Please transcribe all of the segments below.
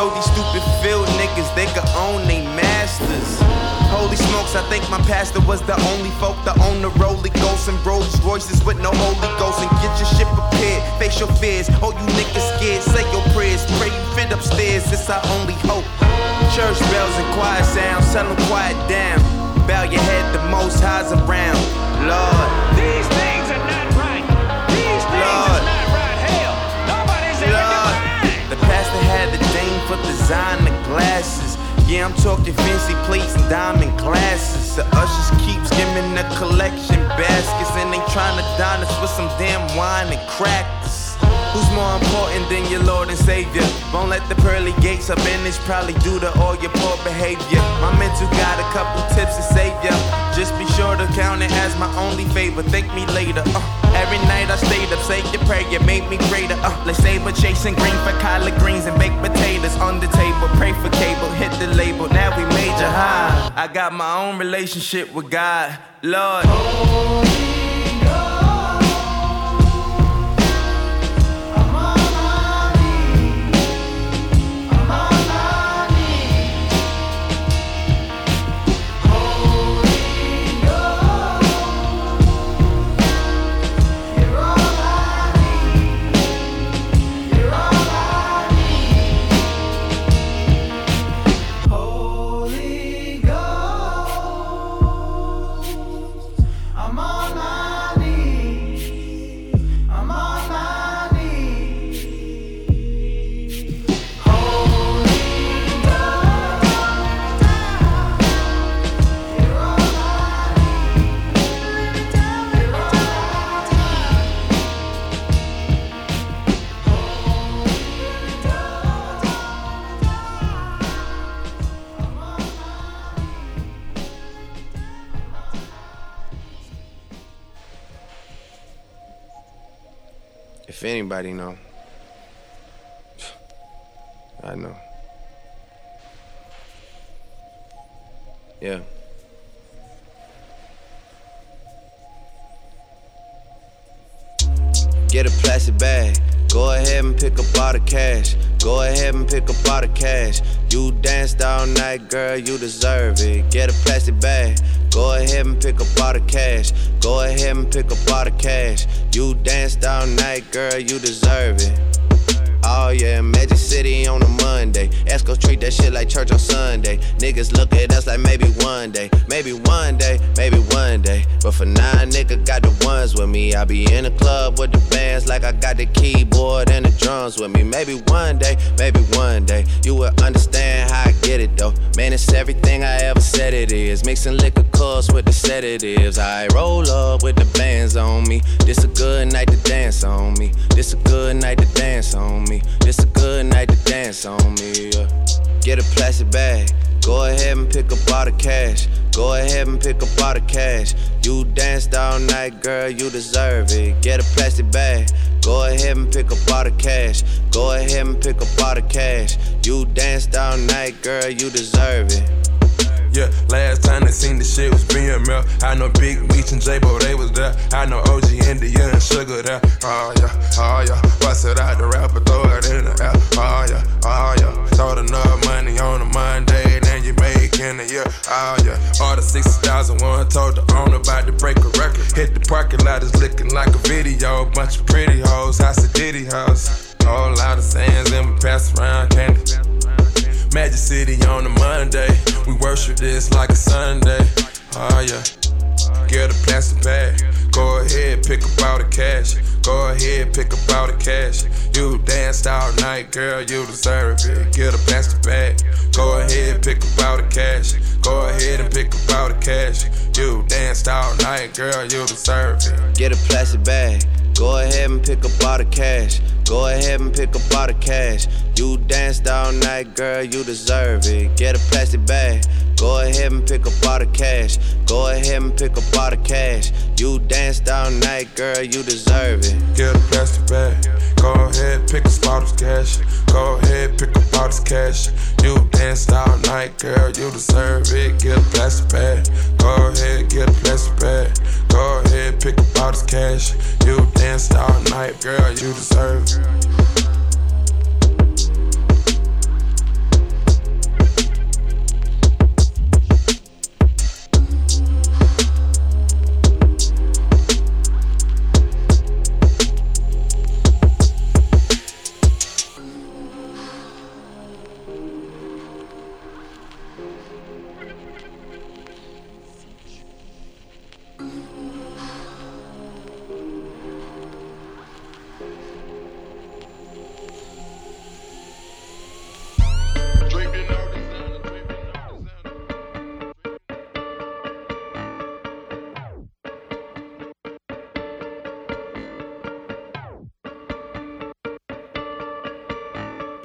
told these stupid field niggas they could own they masters? Holy smokes, I think my pastor was the only folk to own the Rolly Ghost and Rolls Royces with no Holy Ghost. And get your shit prepared, face your fears. Oh, you niggas scared, say your prayers. Pray you fit upstairs, it's our only hope. Church bells and choir sounds, them quiet down. Bow your head, the most highs around. Lord, these things for designer glasses. Yeah, I'm talking fancy plates and diamond glasses. The ushers keep skimming the collection baskets, and they trying to dine us with some damn wine and crackers. Who's more important than your Lord and Savior? Won't let the pearly gates up in this, probably due to all your poor behavior. My mental got a couple tips to save ya. Just be sure to count it as my only favor. Thank me later. Uh, every night I stayed up, say your prayer, made me greater. Uh, let's chasing green for collard greens and baked potatoes on the table. Pray for cable, hit the label. Now we major high. I got my own relationship with God, Lord. Anybody know. I know. Yeah. Get a plastic bag. Go ahead and pick up all the cash. Go ahead and pick up all the cash. You danced all night, girl, you deserve it. Get a plastic bag. Go ahead and pick up all the cash. Go ahead and pick up all the cash. You danced all night, girl, you deserve it. Oh yeah, Magic City on a Monday. Esco treat that shit like church on Sunday. Niggas look at us like maybe one day, maybe one day, maybe one day. But for now, nigga got the ones with me. I be in the club with the bands like I got the keyboard and the drums with me. Maybe one day, maybe one day, you will understand how I get it though. Man, it's everything I ever said it is. Mixing liquor course with the sedatives. I roll up with the bands on me. This a good night to dance on me. This a good night to dance on me. This a good night to dance on me. Yeah. Get a plastic bag. Go ahead and pick up all the cash. Go ahead and pick up all the cash. You danced all night, girl, you deserve it. Get a plastic bag. Go ahead and pick up all the cash. Go ahead and pick up all the cash. You danced all night, girl, you deserve it. Yeah, last time they seen the shit was real. I know Big Meech and J-Bo, they was there. I know OG India and Sugar there. Oh yeah, oh yeah. Bust it out the rapper, throw it in the air. Oh yeah, oh yeah. Throw enough money on a Monday, then you make in a year. Oh yeah. All the 60,001 told the owner about to break a record. Hit the parking lot, is looking like a video. Bunch of pretty hoes, house of Diddy house. Whole lot of sands and we pass around candy. Magic City on a Monday. We worship this like a Sunday. Oh yeah. Get a plastic bag. Go ahead, pick up all the cash. Go ahead, pick up all the cash. You danced all night, girl, you deserve it. Get a plastic bag. Go ahead, pick up all the cash. Go ahead and pick up all the cash. You danced all night, girl, you deserve it. Get a plastic bag. Go ahead and pick up all the cash. Go ahead and pick up all the cash. You danced all night, girl, you deserve it. Get a plastic bag. Go ahead and pick up all the cash. Go ahead and pick up all the cash. You danced all night, girl, you deserve it. Get a plastic bag. Go ahead, pick up all this cash. Go ahead, pick up all this cash. You danced all night, girl, you deserve it. Get a plastic bag. Go ahead, get a plastic bag. Go ahead, pick up all this cash. You danced all night, girl, you deserve it.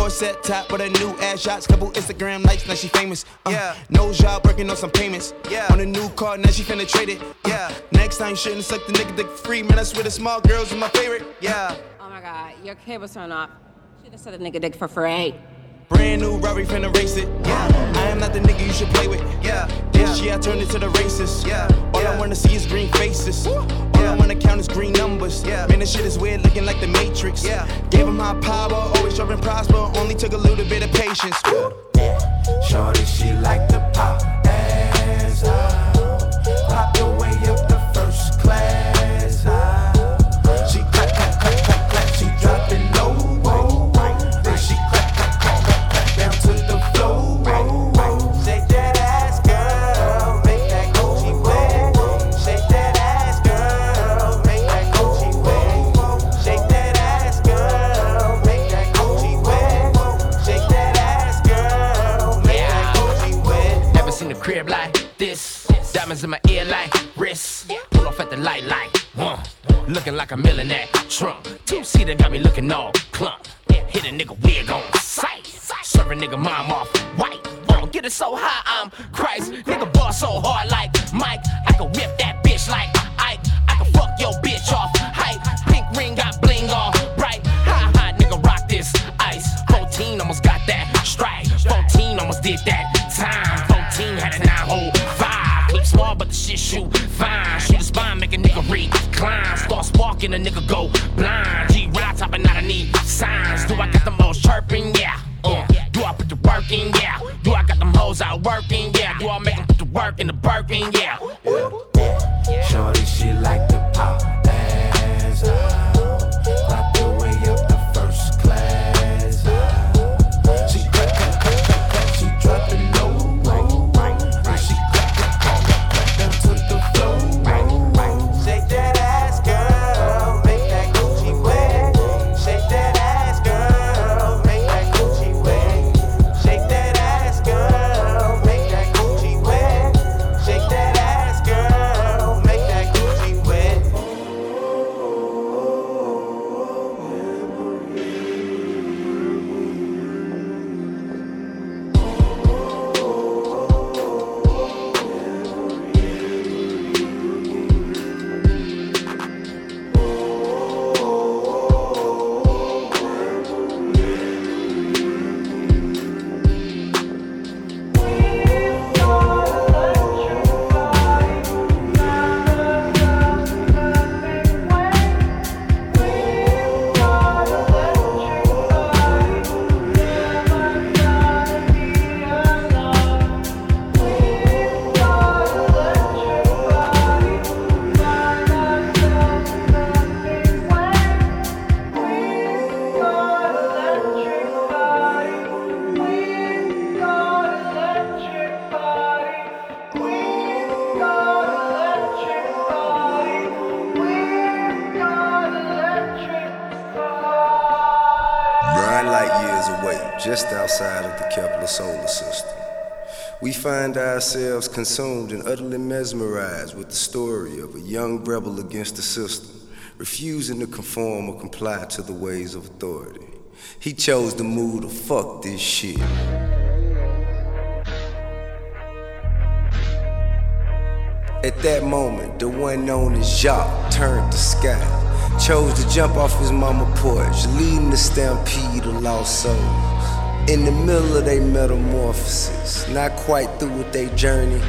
Four set top with a new ass shots. Couple Instagram likes, now she famous. Uh, yeah. No job, working on some payments. Yeah. On a new car, now she finna trade it. Uh, yeah. Next time, shouldn't suck the nigga dick free. Man, I swear the small girls are my favorite. Yeah. Oh my god, your cable's turned off. Should've said the nigga dick for free. Brand new Rari finna race it. Yeah. I am not the nigga you should play with. Yeah. This year I turned into the racist. Yeah. All yeah. I wanna see is green faces. All I wanna count is green numbers. Yeah. Man, this shit is weird, looking like the Matrix. Yeah. Gave him high power, always and prosper. Only took a little bit of patience. Yeah. Shorty, she like the pop ass. Pop the way ourselves consumed and utterly mesmerized with the story of a young rebel against the system, refusing to conform or comply to the ways of authority. He chose to move to fuck this shit. At that moment, the one known as Jacques turned the sky. Chose to jump off his mama porch, leading the stampede of lost souls. In the middle of their metamorphosis, not quite through with their journey.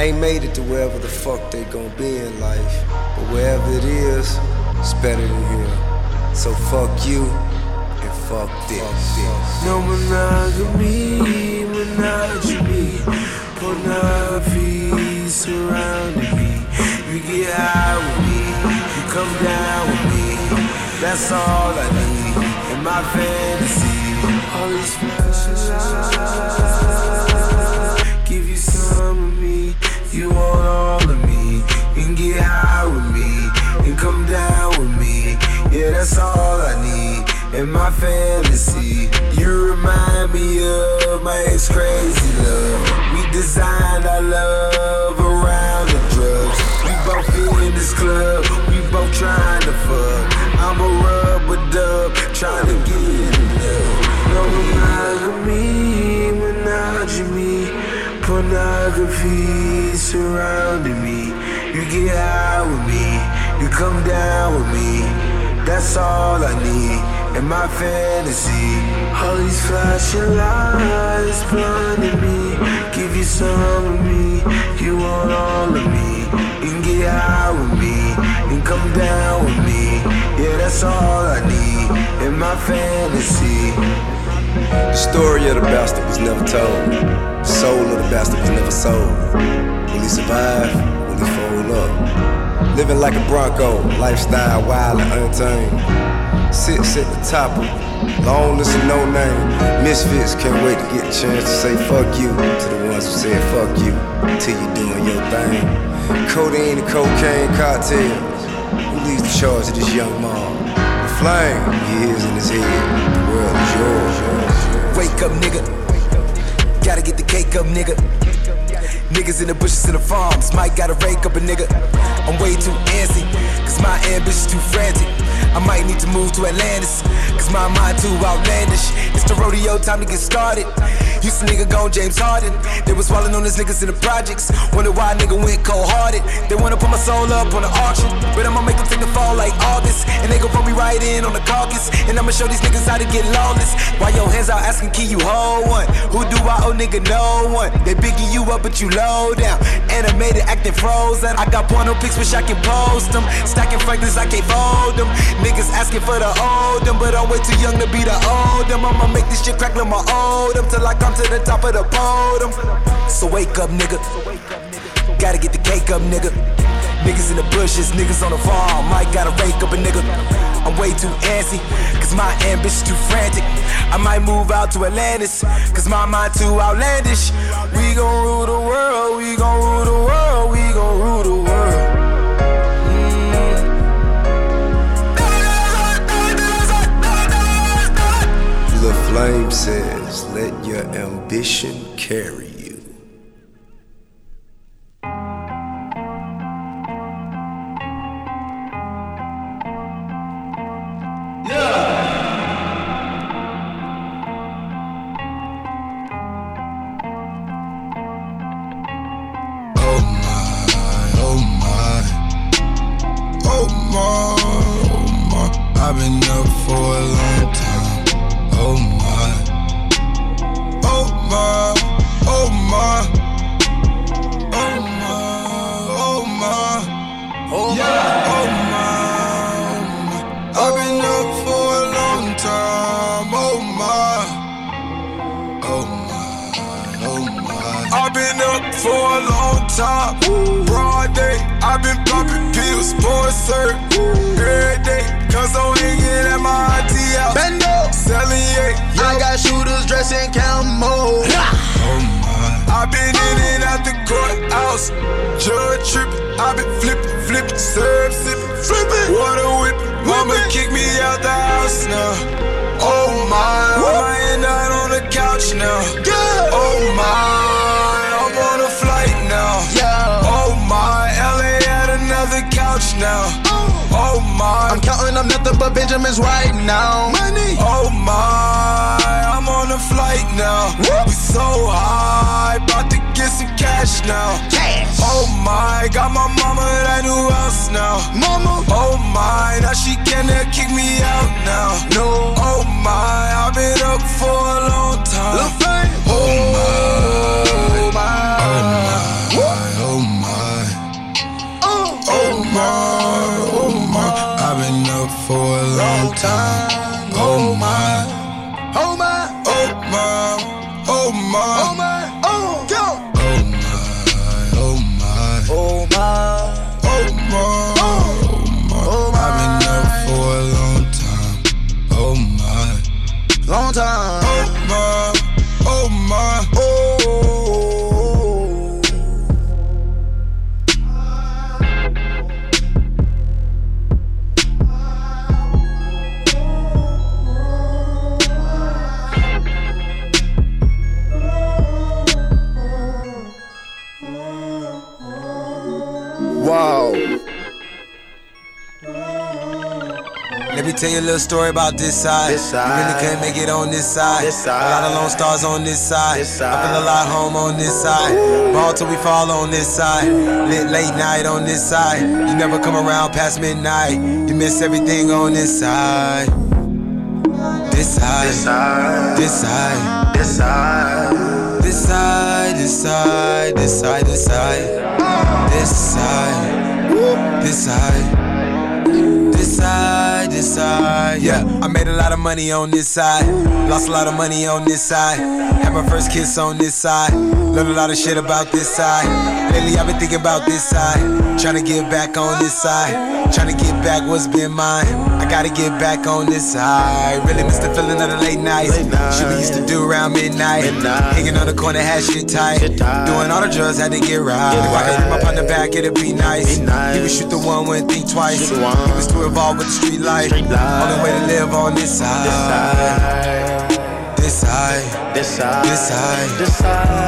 Ain't made it to wherever the fuck they gon' be in life. But wherever it is, it's better than here. So fuck you and fuck this. No monogamy, monogamy, pornography surrounding me. You get high with me, you come down with me. That's all I need in my fantasy. All these give you some of me. You want all of me. Can get high with me and come down with me. Yeah, that's all I need in my fantasy. You remind me of my crazy love. We designed our love around the drugs. We both in this club, we both trying to fuck. I'm a rubber dub, trying to get monogamy, monogamy, pornography surrounding me. You get high with me, you come down with me. That's all I need in my fantasy. All these flashing lights blinding me. Give you some of me, you want all of me. You can get high with me, and come down with me. Yeah, that's all I need in my fantasy. The story of the bastard was never told. The soul of the bastard was never sold. Will he survive? Will he fold up? Living like a Bronco, lifestyle wild and untamed. Sits at the top of list of no name. Misfits can't wait to get a chance to say fuck you to the ones who said fuck you till you're doing your thing. Codeine and cocaine cartels. Who leads the charge of this young mom? The flame he is in his head. The world is yours. Wake up, nigga. Gotta get the cake up, nigga. Niggas in the bushes in the farms, might gotta rake up a nigga. I'm way too antsy, cause my ambition's too frantic. I might need to move to Atlantis, cause my mind too outlandish. It's the rodeo, time to get started. Used to nigga gone James Harden. They was swallowing on this niggas in the projects. Wonder why nigga went cold hearted. They wanna put my soul up on the auction. But I'ma make them take the fall like August. And they gon' put me right in on the caucus. And I'ma show these niggas how to get lawless. Why your hands out asking, can you hold one? Who do I owe nigga? No one. They bigging you up, but you low down. Animated, acting frozen. I got porno pics, wish I can post them. Stacking Franklins, I can't fold them. Niggas asking for the old them, but I'm way too young to be the old them. I'ma make this shit crack like my old them till I come to the top of the podium. So wake up, nigga. Gotta get the cake up, nigga. Niggas in the bushes, niggas on the farm. Might gotta rake up a nigga. I'm way too antsy, cause my ambition's too frantic. I might move out to Atlantis, cause my mind too outlandish. We gon' rule the world, we gon' rule the world, we gon' rule the world. Mm. The flame says, let your ambition carry for a long time. Broad day, I've been popping pills for a cert. Every day, cause I'm hanging at my auntie house. Bendo, selling yeah. I got shooters dressing camo. oh I've been in and out the courthouse. Judge tripping, I've been flipping, flipping, serve sippin', flippin', water whippin'. Mama kick me out the house now. Oh my, Woo. I'm lying out on the couch now. Good. Oh my. Oh. Oh I'm counting up nothing but Benjamins right now. Money. Oh my. I'm on a flight now. We so high, about to get some cash now. Cash. Oh my, got my mama that new house now. Mama. Oh my, now she can't kick me out now. No. Oh my, I've been up for a long time. Oh my. Oh my. Oh my. Oh my. Oh my. I've been up for a long time. Oh my. Tell you a little story about this side. This side. You really can't make it on this side. This side. A lot of lone stars on this side. This I feel a lot home on this side. Ball till we fall on this side. Lit late night on this side. You never come around past midnight. You miss everything on this side. This side. This side. This side. This side. This side. This side. This side. This side. This side. This side. Side, this side, yeah. I made a lot of money on this side. Lost a lot of money on this side. Had my first kiss on this side. Learned a lot of shit about this side. Lately, I've been thinking about this side. Trying to get back on this side. Trying to get back what's been mine. I gotta get back on this side. Really miss the feeling of the late nights. Late night. Shit we used to do around midnight. Midnight. Hanging on the corner, had shit tight. Shit tight. Doing all the drugs, had to get right. Get If I could hit my partner back, it'd be nice. Be nice. He would shoot the one, wouldn't think twice. Shoot the one. He was too involved with the street life. Street life. Only way to live on this side. This side. This side. This side. This side.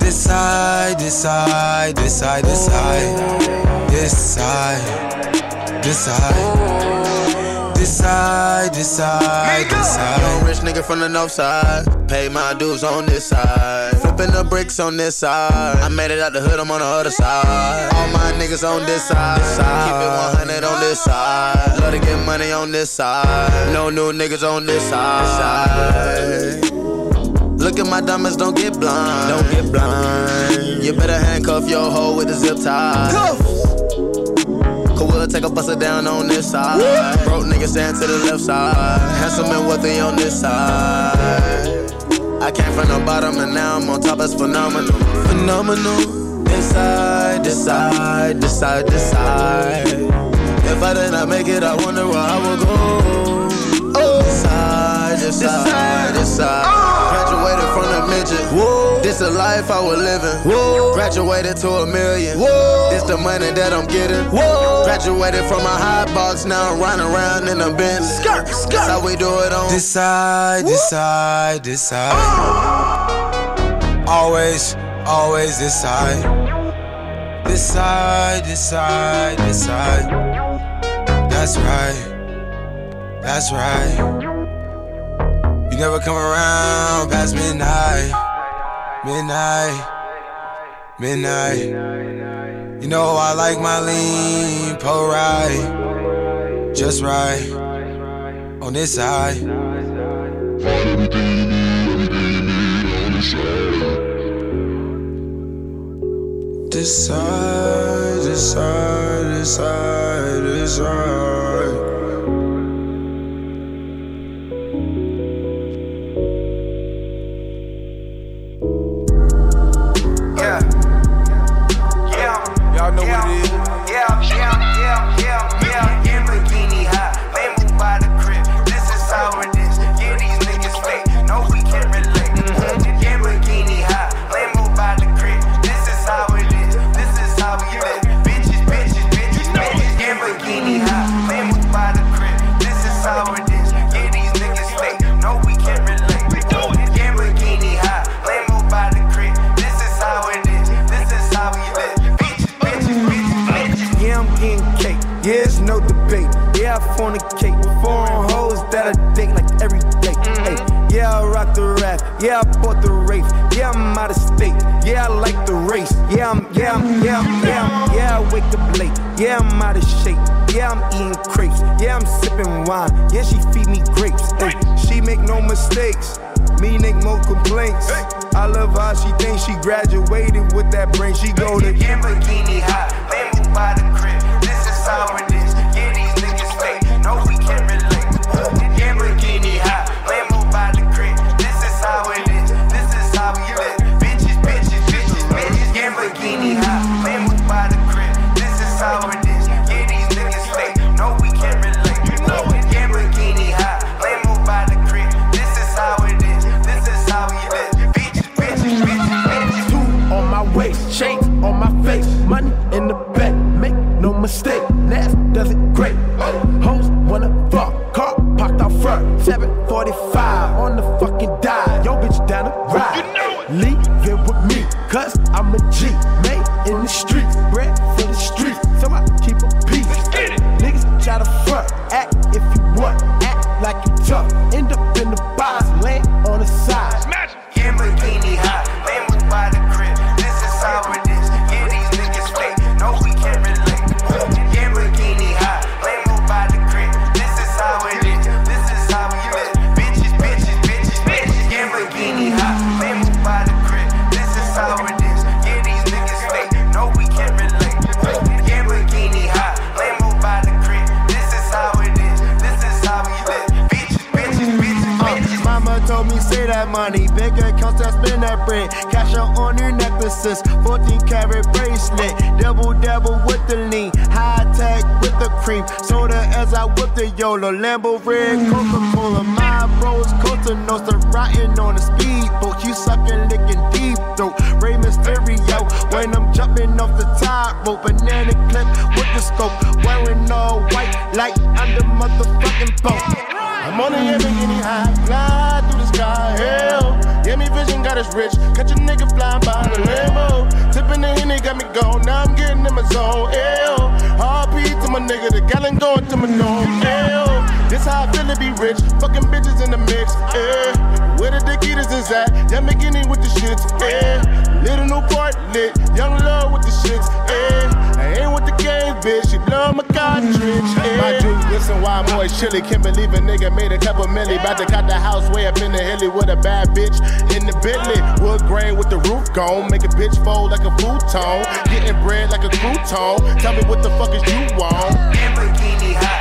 This side. This side. This side. This side. This side. This side. This side. This side. This side. Young rich nigga from the north side. Pay my dues on this side. Flipping the bricks on this side. I made it out the hood, I'm on the other side. All my niggas on this side. Keep it 100 on this side. Love to get money on this side. No new niggas on this side. Look at my diamonds, don't get blind. Don't get blind. You better handcuff your hoe with a zip tie. Cause we'll take a buster down on this side. Broke niggas stand to the left side. Handsome and wealthy on this side. I came from the bottom and now I'm on top, it's phenomenal. Phenomenal. This side, this side, this side, this side. If I did not make it, I wonder where I would go. Oh, this side, this side. Graduated from the midget. Whoa. This the life I was living. Whoa. Graduated to a million. Whoa. This the money that I'm getting. Whoa. Graduated from a high box, now I'm riding around in a Bentley. Skirt, skirt. That's how we do it on. This side. This side. This side. Ah. Always, always this side. This side. This side. This side. That's right. That's right. You never come around past midnight. Midnight. Midnight. You know I like my lean, pull right. Just right. On this side. This side, this side, this side, this side. Yeah. Yeah, I bought the Wraith. Yeah, I'm out of state. Yeah, I like the race. Yeah, I'm, yeah, I'm, yeah, I'm, yeah, I'm, yeah, I wake up late. Yeah, I'm out of shape. Yeah, I'm eating crepes. Yeah, I'm sipping wine. Yeah, she feed me grapes. She make no mistakes. Me make no complaints. I love how she thinks she graduated with that brain. She go to Lamborghini high, man, by the rich. Fucking bitches in the mix, yeah. Where the Dakitas is at? That McKinney with the shits, yeah. Little new part lit, young love with the shits, yeah. I ain't with the game, bitch. You love my cartridge, yeah. My dude, listen, why I'm always chilly. Can't believe a nigga made a couple milli. About to cut the house way up in the hilly with a bad bitch in the Bentley. Wood grain with the roof gone. Make a bitch fold like a futon. Getting bread like a crouton. Tell me what the fuck is you want. Lamborghini high.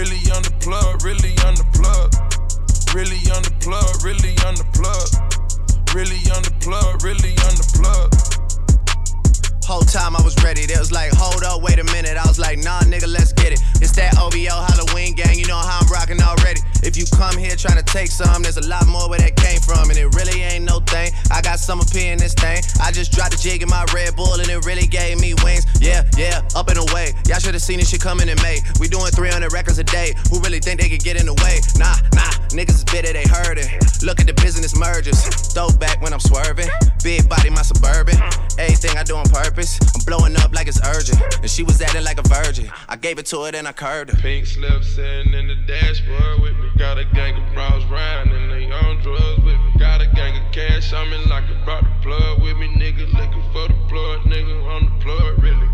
Really on the plug, really on the plug. Really on the plug, really on the plug. Really on the plug, really on the plug. Whole time I was ready. They was like, hold up, wait a minute. I was like, nah, nigga, let's get it. It's that OVO Halloween gang, you know how I'm rocking already. If you come here trying to take some, there's a lot more where that came from, and it really ain't no thing. I got some opinion in this thing. I just dropped a jig in my Red Bull, and it really gave me wings. Yeah, yeah, up and away. Y'all should have seen this shit coming in May. We doing 300 records a day. Who really think they could get in the way? Nah, nah, niggas is bitter, they it. Look at the business mergers. Throw back when I'm swerving. Big body, my suburban. Everything I do on purpose. I'm blowing up like it's urgent. And she was acting like a virgin. I gave it to her, then I curved her. Pink slip sitting in the dashboard with me. Got a gang of bros riding and they on drugs with me. Got a gang of cash, I'm in like about the plug with me. Nigga looking for the plug, nigga on the plug, really.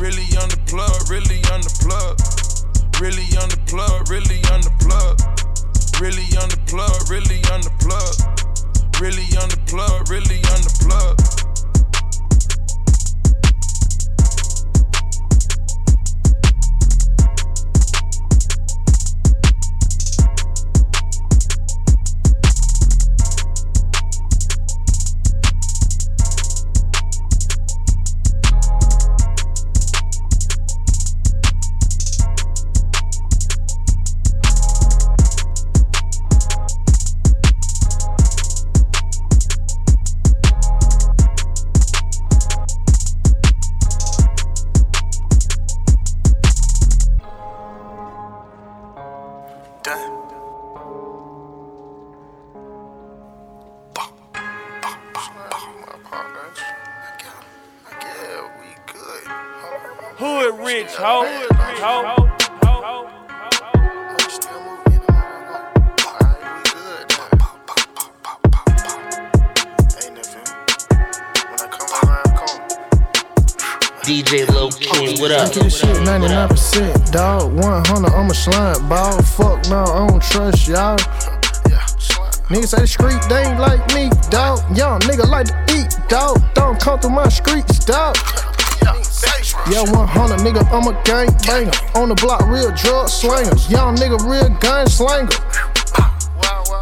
Really on the plug, really on the plug. Really on the plug, really on the plug. Really on the plug, really on the plug. Really on the plug, really on the plug. Slime ball. Fuck no, I don't trust y'all. Niggas say the street, they ain't like me, dog. Young nigga like to eat, dog. Don't come through my streets, dog. Yeah, 100 nigga, I'm a gang banger. On the block, real drug slingers. Young nigga, real gun slinger.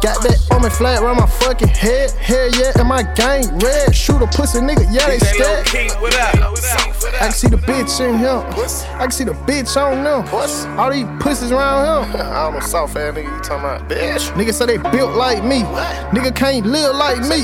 Got that on me flat around my fucking head. Hell yeah, and my gang red. Shoot a pussy nigga, yeah, they scared. I can see the bitch in him. I can see the bitch on them. All these pussies around him. I don't know, soft ass nigga, you talking about bitch. Nigga say they built like me. Nigga can't live like me.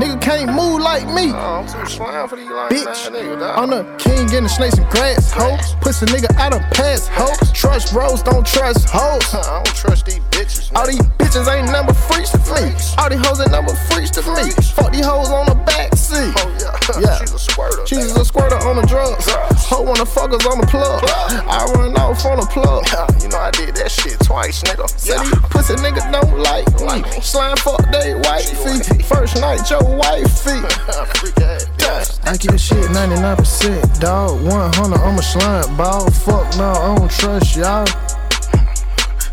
Nigga can't move like me. Oh, I'm too slime for these like bitch. Nigga, I'm the king getting snakes and grass, hoes. Pussy nigga out of pass, hoes. Trust bros, don't trust hoes. I don't trust these bitches. All these bitches ain't number freaks to me. All these hoes ain't number freaks to me. Fuck these hoes on the back seat. Oh yeah, yeah. She's a squirter. She's a squirter on the drugs. Ho wanna fuck us on the plug. I run off on the plug. You know I did that shit twice, nigga. Said yeah. these pussy niggas don't like me. Slime fuck they white feet. First night your feet I keep shit 99%, dog. 100 on my slime ball. Fuck no, I don't trust y'all.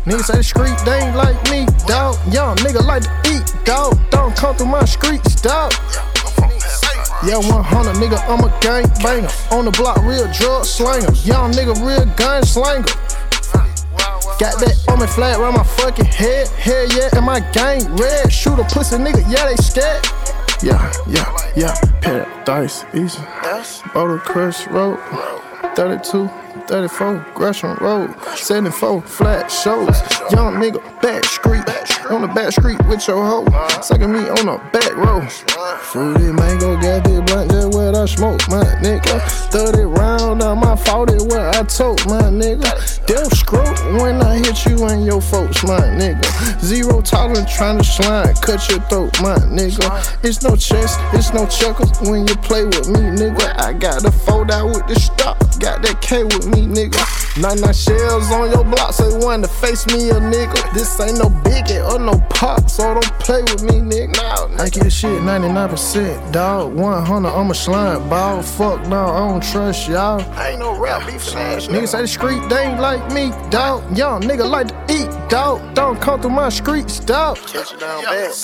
Niggas say the street, they ain't like me, dog. Young nigga like to eat, dog. Don't come through my streets, dog. Yeah, 100 nigga, I'm a gang banger. On the block, real drug slinger. Young nigga, real gun slinger. Got that on me flat around my fucking head. Hell yeah, and my gang red. Shoot a pussy nigga, yeah, they scared. Yeah, yeah, yeah. Paradise, easy. Boulder Crest Road. 32, 34, Gresham Road, 74, flat shows. Young nigga, back street, on the back street with your hoe. Sucking me on the back row. Fruity mango, got this blunt just where I smoke, my nigga. 30 round on my 40 where I tote, my nigga. Death stroke when I hit you and your folks, my nigga. Zero tolerance trying to slide, cut your throat, my nigga. It's no chess, it's no checkers when you play with me, nigga. I got the fold out with the stock, got that K with me, nigga. 99 shells on your block, say one to face me, a nigga. This ain't no biggie or no pop, so don't play with me, nigga. I get shit 99%, dog. 100, I'm a slime ball. Fuck no, I don't trust y'all. I ain't no rap beef ass. Niggas say the street, they ain't like me, dog. Young nigga like to eat, dog. Don't come through my streets, dog. Catch you down bad.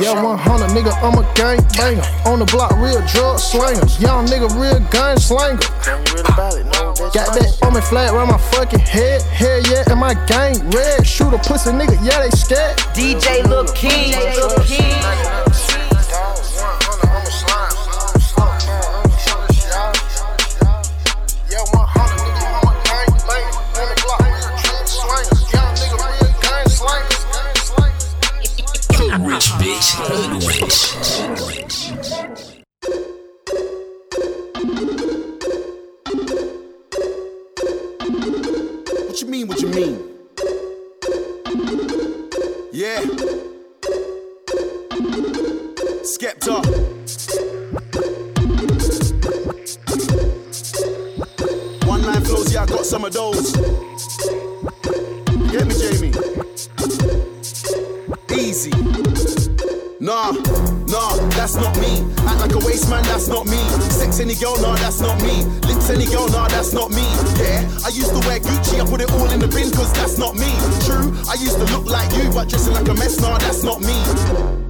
Yeah, 100, nigga, I'm a gang banger. On the block, real drug slinger. Young nigga, real gun slinger. Got that on me flat around my fucking head. Hell yeah, and my gang red. Shoot a pussy nigga, yeah, they scared. DJ Lil King, Lil King. Rich bitch, hood rich. Mean, what you mean? Yeah. Skepta. One line flows, yeah, I got some of those. Get me, Jamie. Easy. Nah, nah, that's not me. Act like a waste man, that's not me. Sex any girl, nah, that's not me. Lips any girl, nah, that's not me. Yeah, I used to wear Gucci, I put it all in the bin, cause that's not me. True, I used to look like you, but dressing like a mess, nah, that's not me.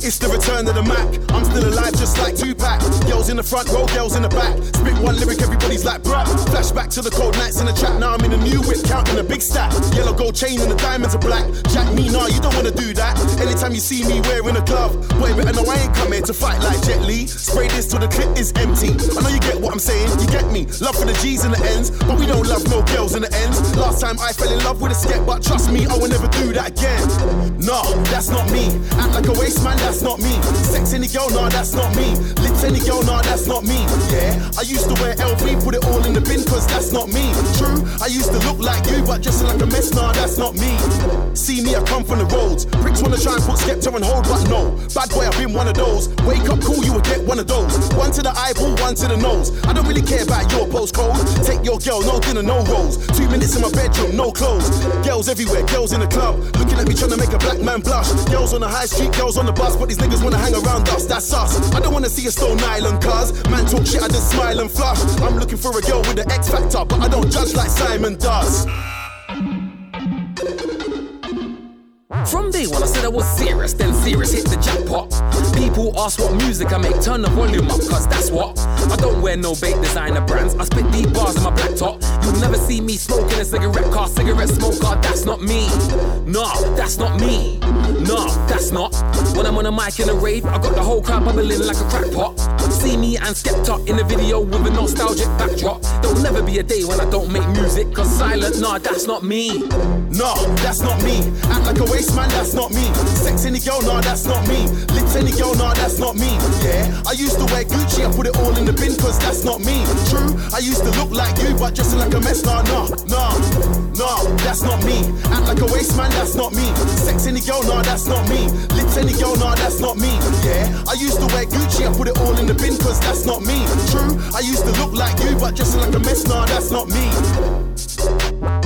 It's the return of the Mac. I'm still alive, just like Tupac. Girls in the front row, girls in the back. Spit one lyric, everybody's like, bruh. Flashback to the cold nights in the trap. Now I'm in a new whip, counting a big stack. Yellow gold chain and the diamonds are black. Jack me, nah, you don't wanna do that. Anytime you see me wearing a glove, boy, better know I ain't come here to fight like Jet Li. Spray this till the clip is empty. I know you get what I'm saying, you get me. Love for the G's and the N's, but we don't love no girls in the ends. Last time I fell in love with a skep, but trust me, I will never do that again. Nah, that's not me. Act like a waste man, that's not me. Sex any girl, nah, that's not me. Lips any girl, nah, that's not me. Yeah, I used to wear LV, put it all in the bin, cause that's not me. True, I used to look like you, but dressing like a mess, nah, that's not me. See me, I come from the roads. Pricks wanna try and put Skepta on hold, but no. Bad boy, I've been one of those. Wake up cool, you will get one of those. One to the eyeball, one to the nose. I don't really care about your postcode. Take your girl, no dinner, no rolls. Two minutes in my bedroom, no clothes. Girls everywhere, girls in the club. Looking at me trying to make a black man blush. Girls on the high street, girls on the bus, but these niggas wanna hang around us, that's us. I don't wanna see a Stone Island cuz. Man talk shit, I just smile and flush. I'm looking for a girl with the X factor, but I don't judge like Simon does. From day one, I said I was serious, then serious hit the jackpot. People ask what music I make, turn the volume up, cause that's what. I don't wear no bait designer brands, I spit deep bars in my black top. You'll never see me smoking a cigarette car, cigarette smoke car, that's not me. Nah, that's not me. Nah, that's not. When I'm on a mic in a rave, I got the whole crowd bubbling like a crack pot. See me and Skepta in a video with a nostalgic backdrop. There'll never be a day when I don't make music, cause silent, nah, that's not me. Nah, that's not me. Act like a waste man, that's not me. Sex any girl, nah, that's not me. Lips any girl, nah, that's not me. Yeah, I used to wear Gucci, I put it all in the bin, cause that's not me. True, I used to look like you, but dressing like a mess, nah, nah, nah, nah, that's not me. Act like a waste man, that's not me. Sex any girl, nah, that's not me. Lips any girl, nah, that's not me. Yeah, I used to wear Gucci, I put it all in the bin, cause that's not me. True, I used to look like you, but dressing like a mess, nah, that's not me.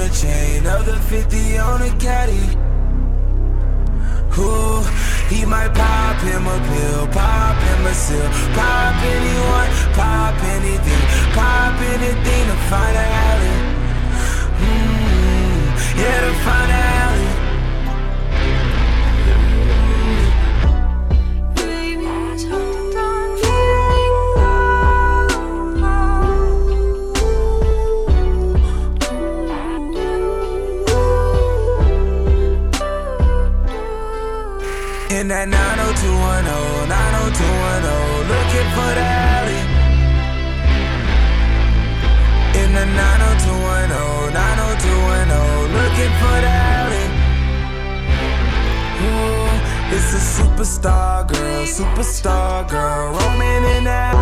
A chain, other 50 on a caddy. Ooh, he might pop him a pill, pop him a seal, pop anyone, pop anything, pop anything to find a alley. Mm, yeah, to find a that 90210, 90210, looking for the alley. In the 90210, 90210, looking for the alley. Ooh, it's a superstar girl, superstar girl, roaming in that.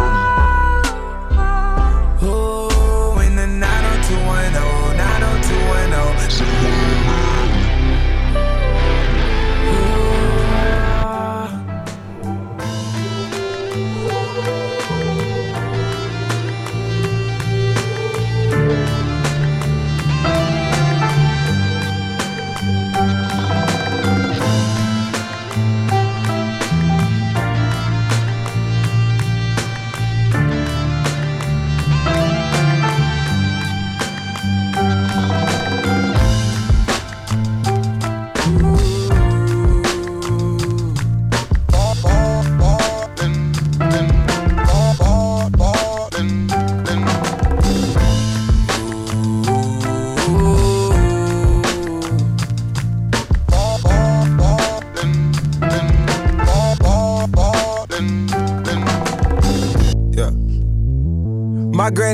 Ooh, in the 90210, 90210.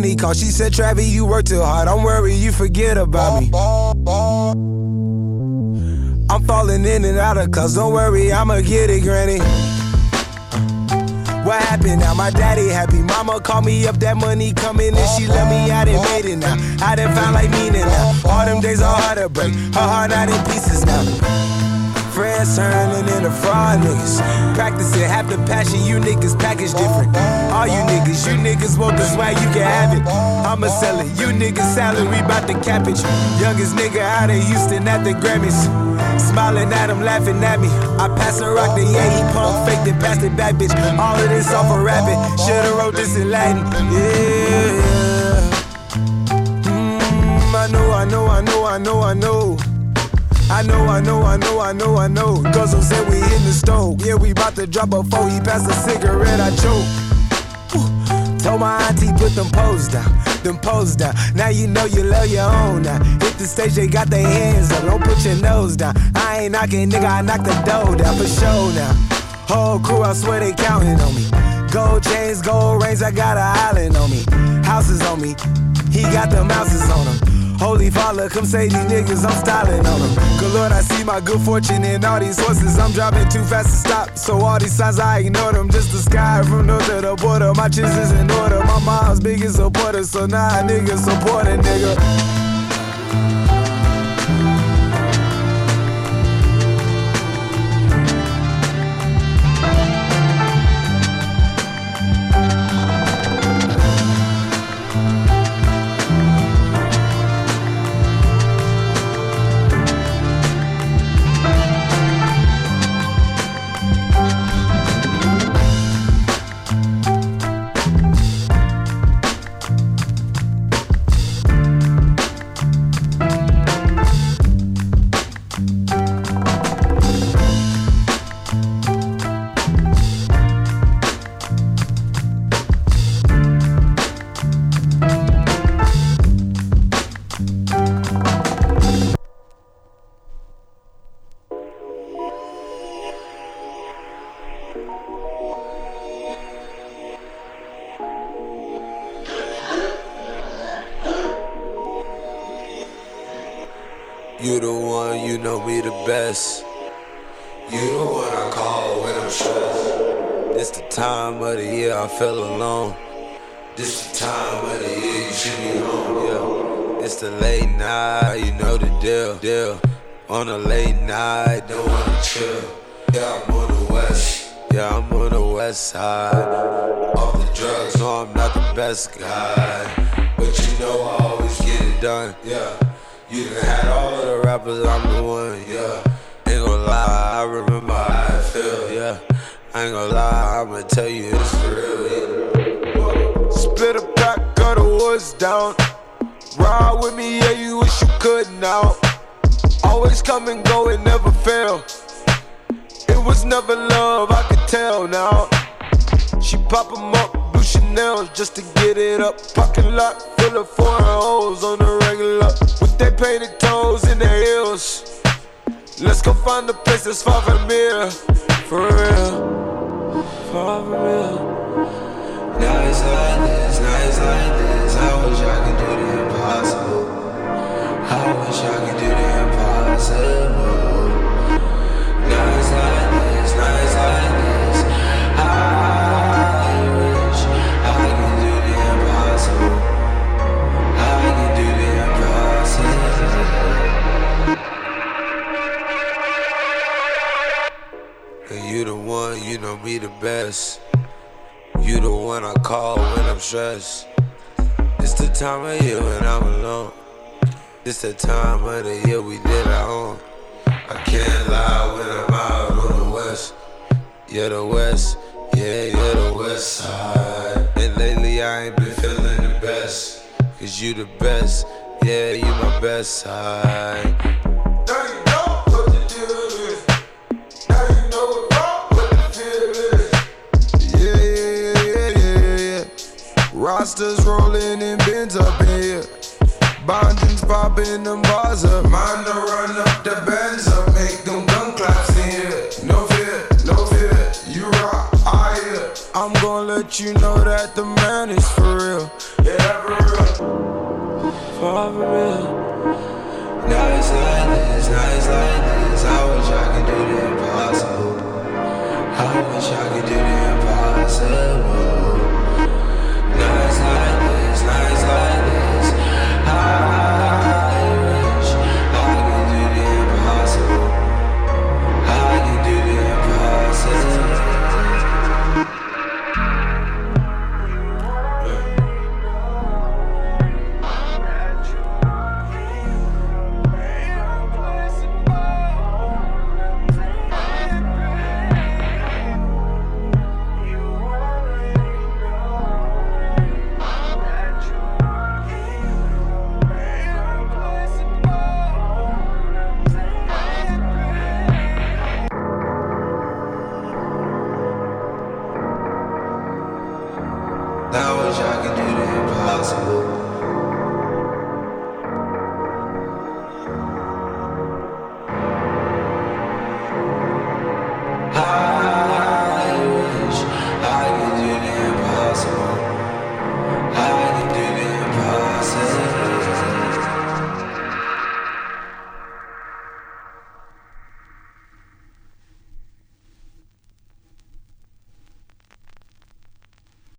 Granny she said, Travis, you work too hard. I'm worried you forget about me. I'm falling in and out of cause don't worry, I'ma get it, granny. What happened now? My daddy happy. Mama called me up, that money coming and she let me out and made it now. I done found like meaning now. All them days are hard to break. Her heart out in pieces now. Friends turning into fraud niggas. Practicing half the passion, you niggas package different. All you niggas, you niggas want the swag, you can have it. I'ma sell it, you niggas salary bout to cap. Youngest nigga out of Houston at the Grammys. Smiling at him, laughing at me. I pass a rock to yeah, he punk faked it, passed it back, bitch. All of this off a rabbit. Should've wrote this in Latin. Yeah. Mm, I know, I know, I know, I know, I know. I know, I know, I know, I know, I know. Guzzle said we in the stove. Yeah, we about to drop a four. He passed a cigarette, I choke. Whew. Told my auntie put them pose down, them pose down. Now you know you love your own now. Hit the stage, they got their hands up. Don't put your nose down. I ain't knocking, nigga, I knock the door down for sure now. Whole crew, I swear they counting on me. Gold chains, gold rings, I got an island on me. Houses on me, he got the mouses on him. Holy Father, come say these niggas, I'm styling on them. Good Lord, I see my good fortune in all these horses. I'm driving too fast to stop, so all these signs I ignore them. Just the sky from north to the border. My chiz is in order. My mom's biggest supporter, so now nah, niggas support a nigga. You the one I call when I'm stressed. It's the time of the year I feel alone. This the time of the year you should be home, yeah. It's the late night, you know the deal, deal. On a late night, don't wanna chill. Yeah, I'm on the west. Yeah, I'm on the west side. Off the drugs, no, I'm not the best guy. But you know I always get it done, yeah. You done had all of the rappers, I'm the one, yeah. Lie, I remember how I feel, yeah. I ain't gonna lie, I'ma tell you it's real, yeah. Split a pack of the woods down. Ride with me, yeah, you wish you could now. Always come and go, it never fail. It was never love, I could tell now. She pop 'em up, do Chanel just to get it up. Parking lot full of foreign hoes on the regular. With their painted toes in their heels. Let's go find a place that's far from here. For real. Far from real. Nights like this, nights like this. I wish I could do the impossible. I wish I could do the impossible. Know me the best. You the one I call when I'm stressed. It's the time of year when I'm alone. It's the time of the year we did our own. I can't lie when I'm out on the west. Yeah, the west. Yeah, yeah, the west side. And lately I ain't been feeling the best. Cause you the best. Yeah, you my best side. Rosters rolling and bins up in here. Bondings popping them bars up. Mind to run up the bands up. Make them gun claps in here. No fear, no fear. You rock, I hear. I'm gonna let you know that the man is for real. Yeah, for real. For real. Nights like this, nights like this. I wish I could do the impossible. I wish I could do the impossible.